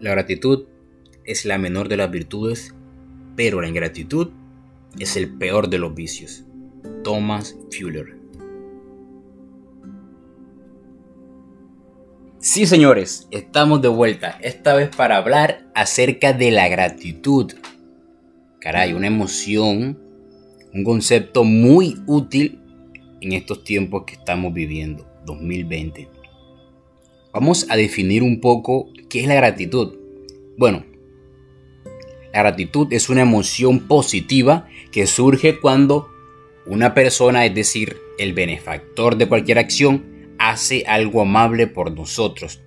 La gratitud es la menor de las virtudes, pero la ingratitud es el peor de los vicios. Thomas Fuller. Sí, señores, estamos de vuelta, esta vez para hablar acerca de la gratitud. Caray, una emoción, un concepto muy útil en estos tiempos que estamos viviendo, 2020. Vamos a definir un poco qué es la gratitud. Bueno, la gratitud es una emoción positiva que surge cuando una persona, es decir, el benefactor de cualquier acción, hace algo amable por nosotros.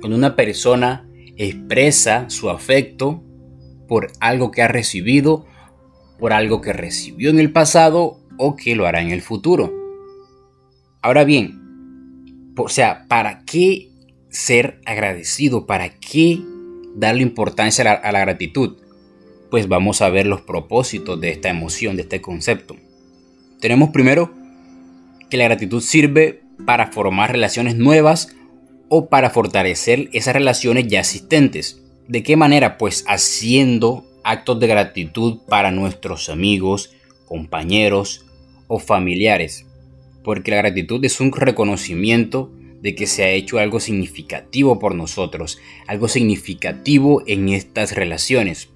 Cuando una persona expresa su afecto por algo que ha recibido, por algo que recibió en el pasado o que lo hará en el futuro. Ahora bien, o sea, ¿para qué ser agradecido? ¿Para qué darle importancia a la, gratitud? Pues vamos a ver los propósitos de esta emoción, de este concepto. Tenemos primero que la gratitud sirve para formar relaciones nuevas o para fortalecer esas relaciones ya existentes. ¿De qué manera? Pues haciendo actos de gratitud para nuestros amigos, compañeros o familiares. Porque la gratitud es un reconocimiento de que se ha hecho algo significativo por nosotros, algo significativo en estas relaciones.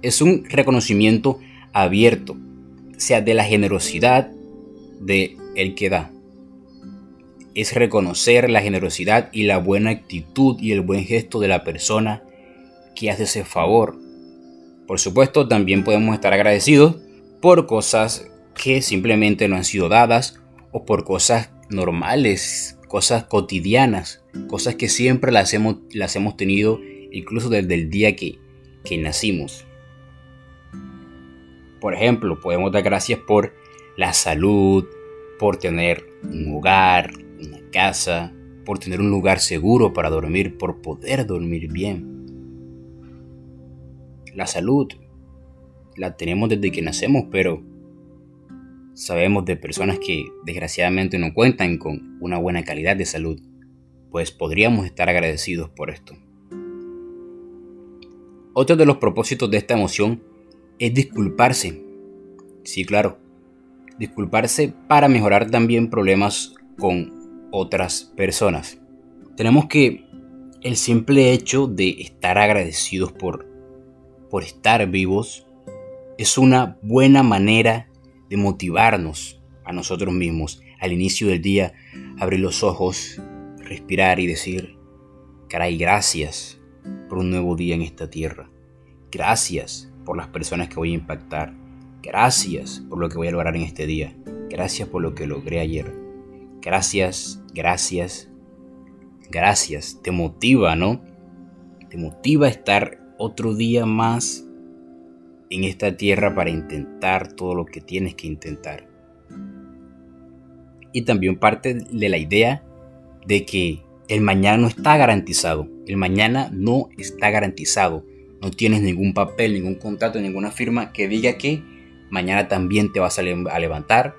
Es un reconocimiento abierto, sea de la generosidad de el que da es reconocer la generosidad y la buena actitud y el buen gesto de la persona que hace ese favor. Por supuesto, también podemos estar agradecidos por cosas que simplemente no han sido dadas o por cosas normales, cosas cotidianas, cosas que siempre las hemos, las hemos tenido incluso desde el día que, que nacimos. Por ejemplo, podemos dar gracias por la salud, por tener un hogar, una casa, por tener un lugar seguro para dormir, por poder dormir bien. La salud la tenemos desde que nacemos, pero sabemos de personas que desgraciadamente no cuentan con una buena calidad de salud, pues podríamos estar agradecidos por esto. Otro de los propósitos de esta emoción es disculparse. Sí, claro. Disculparse para mejorar también problemas con otras personas. Tenemos que el simple hecho de estar agradecidos por, por estar vivos es una buena manera de motivarnos a nosotros mismos al inicio del día, abrir los ojos, respirar y decir, caray, gracias por un nuevo día en esta tierra. Gracias por las personas que voy a impactar. Gracias por lo que voy a lograr en este día. Gracias por lo que logré ayer. Gracias, gracias, gracias. Te motiva, ¿no? Te motiva a estar otro día más en esta tierra para intentar todo lo que tienes que intentar. Y también parte de la idea de que el mañana no está garantizado. El mañana no está garantizado. No tienes ningún papel, ningún contrato, ninguna firma que diga que mañana también te vas a levantar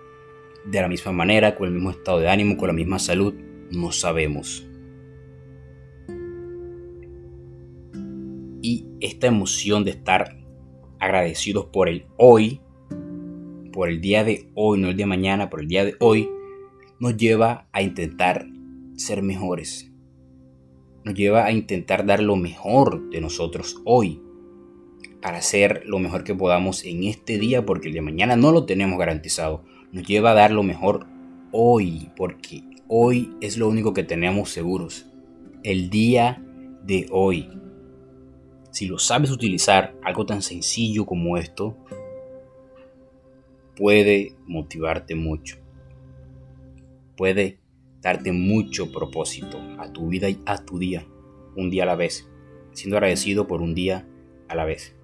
de la misma manera, con el mismo estado de ánimo, con la misma salud, no sabemos. Y esta emoción de estar agradecidos por el hoy, por el día de hoy, no el de mañana, por el día de hoy, nos lleva a intentar ser mejores. Nos lleva a intentar dar lo mejor de nosotros hoy, para hacer lo mejor que podamos en este día, porque el de mañana no lo tenemos garantizado nos lleva a dar lo mejor hoy, porque hoy es lo único que tenemos seguros. El día de hoy. Si lo sabes utilizar, algo tan sencillo como esto, puede motivarte mucho. Puede darte mucho propósito a tu vida y a tu día, un día a la vez, siendo agradecido por un día a la vez.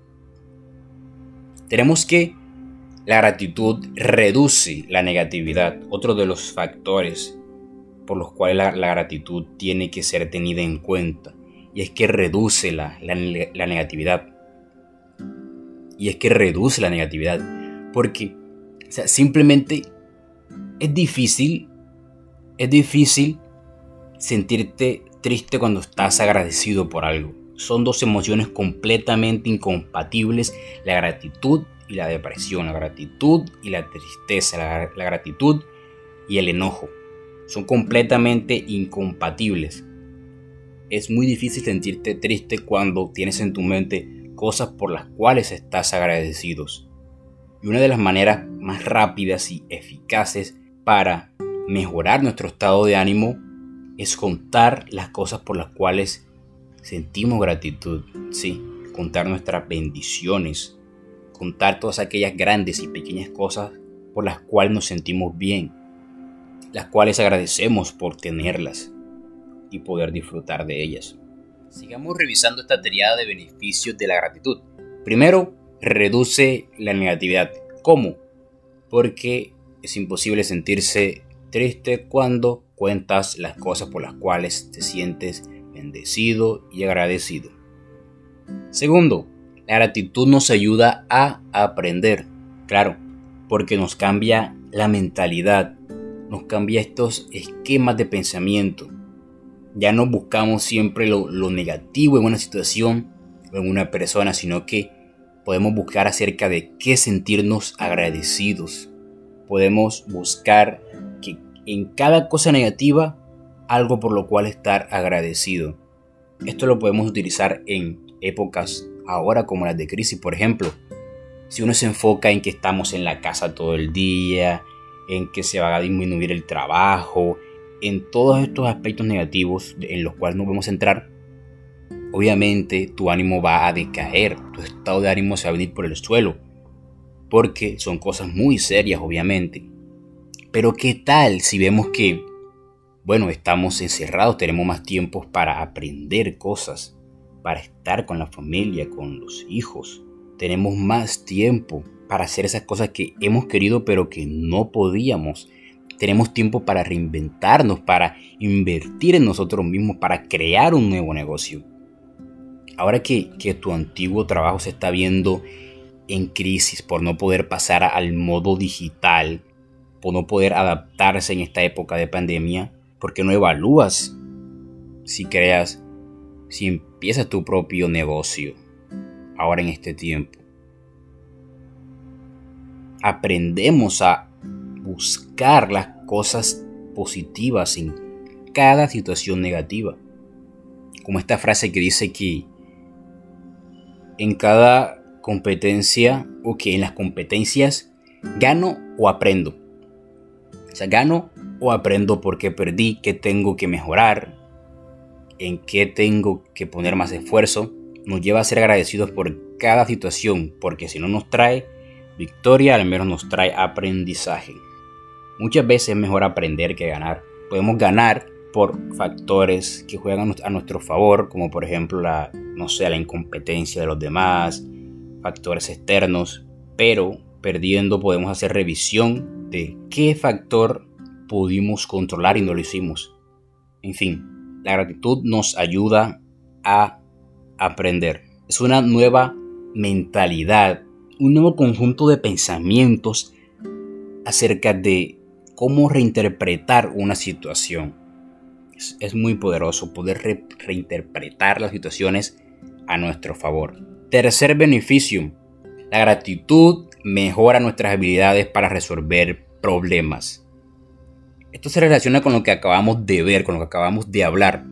Tenemos que la gratitud reduce la negatividad, otro de los factores por los cuales la, gratitud tiene que ser tenida en cuenta. Y es que reduce la, negatividad. Y es que reduce la negatividad. Porque simplemente es difícil, es difícil sentirte triste cuando estás agradecido por algo. Son dos emociones completamente incompatibles, la gratitud y la depresión, la gratitud y la tristeza, la, la gratitud y el enojo. Son completamente incompatibles. Es muy difícil sentirte triste cuando tienes en tu mente cosas por las cuales estás agradecidos. Y una de las maneras más rápidas y eficaces para mejorar nuestro estado de ánimo es contar las cosas por las cuales sentimos gratitud. Sí, contar nuestras bendiciones, contar todas aquellas grandes y pequeñas cosas por las cuales nos sentimos bien, las cuales agradecemos por tenerlas y poder disfrutar de ellas. Sigamos revisando esta triada de beneficios de la gratitud. Primero, reduce la negatividad. ¿Cómo? Porque es imposible sentirse triste cuando cuentas las cosas por las cuales te sientes bendecido y agradecido. Segundo, la gratitud nos ayuda a aprender. Claro, porque nos cambia la mentalidad, nos cambia estos esquemas de pensamiento. Ya no buscamos siempre lo, lo negativo en una situación o en una persona, sino que podemos buscar acerca de qué sentirnos agradecidos. Podemos buscar que en cada cosa negativa algo por lo cual estar agradecido. Esto lo podemos utilizar en épocas ahora como las de crisis, por ejemplo. Si uno se enfoca en que estamos en la casa todo el día, en que se va a disminuir el trabajo, en todos estos aspectos negativos en los cuales no podemos entrar, obviamente tu ánimo va a decaer, tu estado de ánimo se va a venir por el suelo, porque son cosas muy serias, obviamente. Pero ¿qué tal si vemos que, bueno, estamos encerrados, tenemos más tiempo para aprender cosas, para estar con la familia, con los hijos? Tenemos más tiempo para hacer esas cosas que hemos querido pero que no podíamos. Tenemos tiempo para reinventarnos, para invertir en nosotros mismos, para crear un nuevo negocio ahora que, tu antiguo trabajo se está viendo en crisis por no poder pasar al modo digital, por no poder adaptarse en esta época de pandemia, ¿por qué no evalúas si creas, si empiezas tu propio negocio ahora en este tiempo? Aprendemos a buscar las cosas positivas en cada situación negativa. Como esta frase que dice que en cada competencia o que en las competencias gano o aprendo. O sea, gano o aprendo porque perdí, qué tengo que mejorar, en qué tengo que poner más esfuerzo. Nos lleva a ser agradecidos por cada situación, porque si no nos trae victoria, al menos nos trae aprendizaje. Muchas veces es mejor aprender que ganar. Podemos ganar por factores que juegan a nuestro favor, como por ejemplo la, no sé, la incompetencia de los demás, factores externos, pero perdiendo podemos hacer revisión de qué factor pudimos controlar y no lo hicimos. En fin, la gratitud nos ayuda a aprender. Es una nueva mentalidad, un nuevo conjunto de pensamientos acerca de cómo reinterpretar una situación es, muy poderoso poder reinterpretar las situaciones a nuestro favor. Tercer beneficio, la gratitud mejora nuestras habilidades para resolver problemas. Esto se relaciona con lo que acabamos de ver, con lo que acabamos de hablar.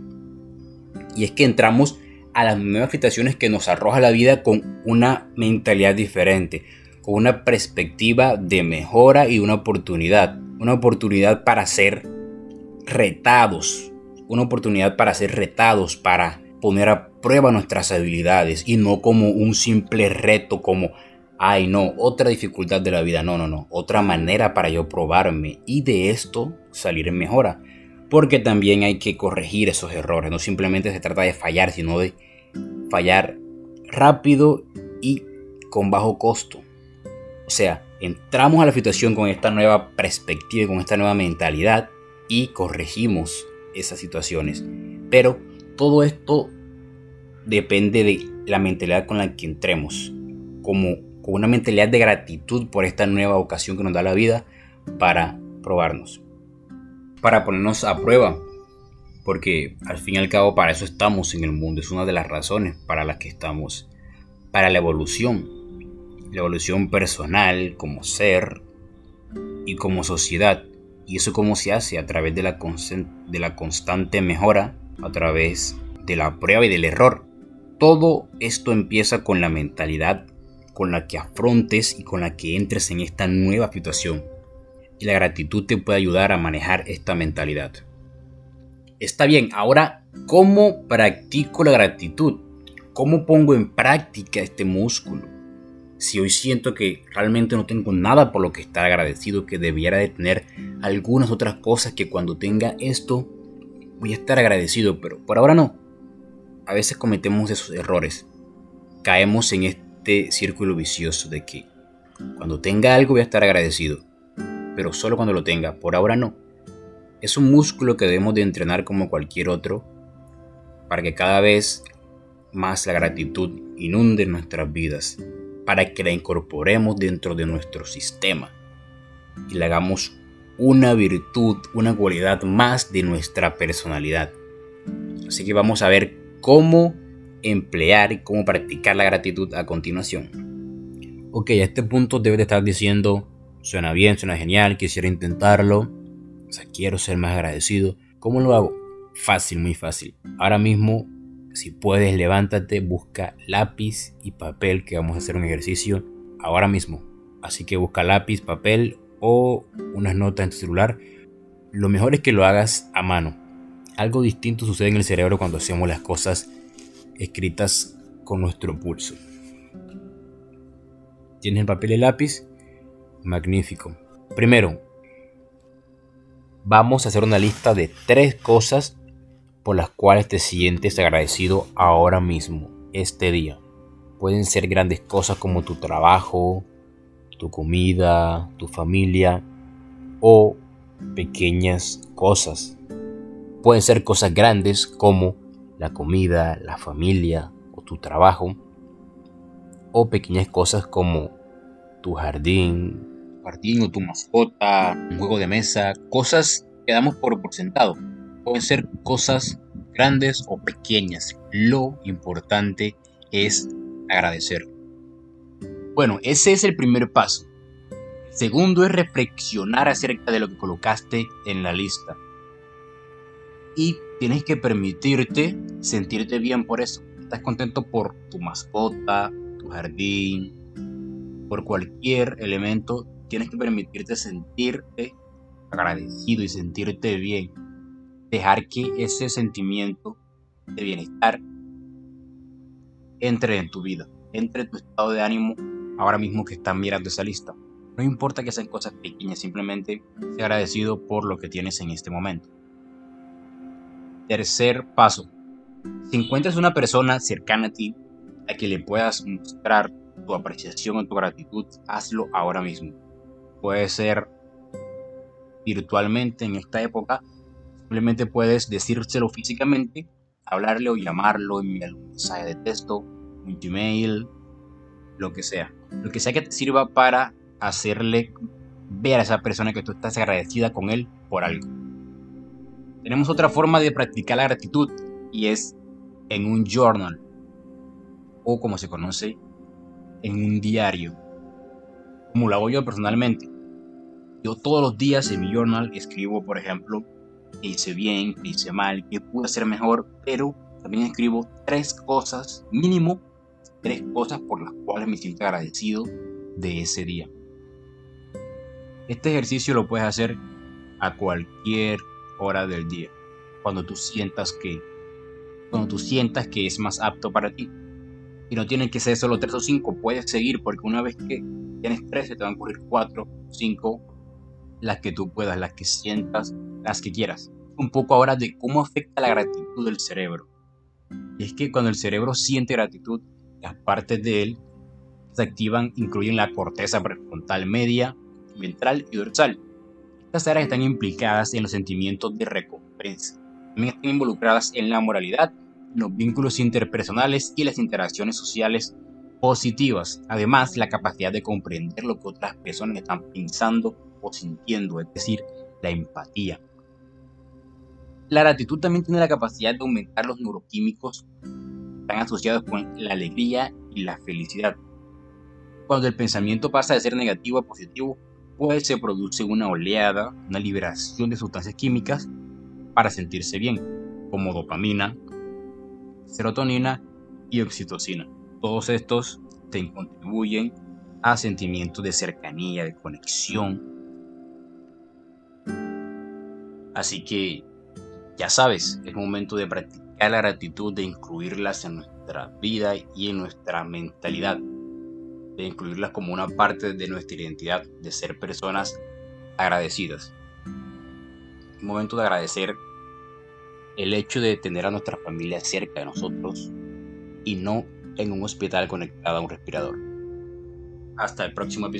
Y es que entramos a las nuevas situaciones que nos arroja la vida con una mentalidad diferente, con una perspectiva de mejora y una oportunidad. Una oportunidad para ser retados, una oportunidad para ser retados, para poner a prueba nuestras habilidades y no como un simple reto como, ay no, otra dificultad de la vida, no, no, no, otra manera para yo probarme y de esto salir en mejora. Porque también hay que corregir esos errores, no simplemente se trata de fallar, sino de fallar rápido y con bajo costo. O sea, entramos a la situación con esta nueva perspectiva, con esta nueva mentalidad y corregimos esas situaciones. Pero todo esto depende de la mentalidad con la que entremos, como con una mentalidad de gratitud por esta nueva ocasión que nos da la vida para probarnos, para ponernos a prueba, porque al fin y al cabo para eso estamos en el mundo, es una de las razones para las que estamos, para la evolución, la evolución personal como ser y como sociedad. ¿Y eso cómo se hace? A través de la, de la constante mejora, a través de la prueba y del error. Todo esto empieza con la mentalidad con la que afrontes y con la que entres en esta nueva situación. Y la gratitud te puede ayudar a manejar esta mentalidad. Está bien, ahora, ¿cómo practico la gratitud? ¿Cómo pongo en práctica este músculo? Si hoy siento que realmente no tengo nada por lo que estar agradecido, que debiera de tener algunas otras cosas que cuando tenga esto voy a estar agradecido, pero por ahora no. A veces cometemos esos errores. Caemos en este círculo vicioso de que cuando tenga algo voy a estar agradecido, pero solo cuando lo tenga, por ahora no. Es un músculo que debemos de entrenar como cualquier otro para que cada vez más la gratitud inunde nuestras vidas, para que la incorporemos dentro de nuestro sistema y le hagamos una virtud, una cualidad más de nuestra personalidad. Así que vamos a ver cómo emplear y cómo practicar la gratitud a continuación. Ok, a este punto debes de estar diciendo, suena bien, suena genial, quisiera intentarlo, o sea, quiero ser más agradecido. ¿Cómo lo hago? Fácil, muy fácil. Ahora mismo, si puedes, levántate, busca lápiz y papel, que vamos a hacer un ejercicio ahora mismo. Así que busca lápiz, papel o unas notas en tu celular. Lo mejor es que lo hagas a mano. Algo distinto sucede en el cerebro cuando hacemos las cosas escritas con nuestro pulso. ¿Tienes el papel y el lápiz? Magnífico. Primero, vamos a hacer una lista de tres cosas por las cuales te sientes agradecido ahora mismo, este día. Pueden ser grandes cosas como tu trabajo, tu comida, tu familia o pequeñas cosas. Pueden ser cosas grandes como la comida, la familia o tu trabajo, o pequeñas cosas como tu jardín, jardín o tu mascota, un juego de mesa, cosas que damos por, por sentado. Pueden ser cosas grandes o pequeñas. Lo importante es agradecer. Bueno, ese es el primer paso. segundo es reflexionar acerca de lo que colocaste en la lista. Y tienes que permitirte sentirte bien por eso. Estás contento por tu mascota, tu jardín, por cualquier elemento. Tienes que permitirte sentirte agradecido y sentirte bien. Dejar que ese sentimiento de bienestar entre en tu vida, entre en tu estado de ánimo ahora mismo que estás mirando esa lista. No importa que sean cosas pequeñas, simplemente sé agradecido por lo que tienes en este momento. Tercer paso. Si encuentras una persona cercana a ti a que le puedas mostrar tu apreciación o tu gratitud, hazlo ahora mismo. Puede ser virtualmente en esta época, simplemente puedes decírselo físicamente, hablarle o llamarlo, enviarle un mensaje de texto, un Gmail, lo que sea. Lo que sea que te sirva para hacerle ver a esa persona que tú estás agradecida con él por algo. Tenemos otra forma de practicar la gratitud y es en un journal o como se conoce en un diario. Como lo hago yo personalmente. Yo todos los días en mi journal escribo, por ejemplo, qué hice bien, qué hice mal, qué pude hacer mejor, pero también escribo tres cosas, mínimo tres cosas por las cuales me siento agradecido de ese día. Este ejercicio lo puedes hacer a cualquier hora del día, cuando tú sientas que cuando tú sientas que es más apto para ti. Y no tienen que ser solo 3 o 5, puedes seguir porque una vez que tienes 13 te van a ocurrir 4, 5, las que tú puedas, las que sientas, las que quieras. Un poco ahora de cómo afecta la gratitud del cerebro. Y es que cuando el cerebro siente gratitud, las partes de él se activan, incluyen la corteza prefrontal media, ventral y dorsal. Estas áreas están implicadas en los sentimientos de recompensa. También están involucradas en la moralidad, los vínculos interpersonales y las interacciones sociales positivas. Además, la capacidad de comprender lo que otras personas están pensando o sintiendo, es decir, la empatía. La gratitud también tiene la capacidad de aumentar los neuroquímicos están asociados con la alegría y la felicidad. Cuando el pensamiento pasa de ser negativo a positivo, pues se produce una oleada, una liberación de sustancias químicas para sentirse bien, como dopamina, serotonina y oxitocina. Todos estos te contribuyen a sentimientos de cercanía, de conexión. Así que ya sabes, es momento de practicar la gratitud, de incluirlas en nuestra vida y en nuestra mentalidad, de incluirlas como una parte de nuestra identidad, de ser personas agradecidas. Es momento de agradecer el hecho de tener a nuestra familia cerca de nosotros y no en un hospital conectado a un respirador. Hasta el próximo episodio.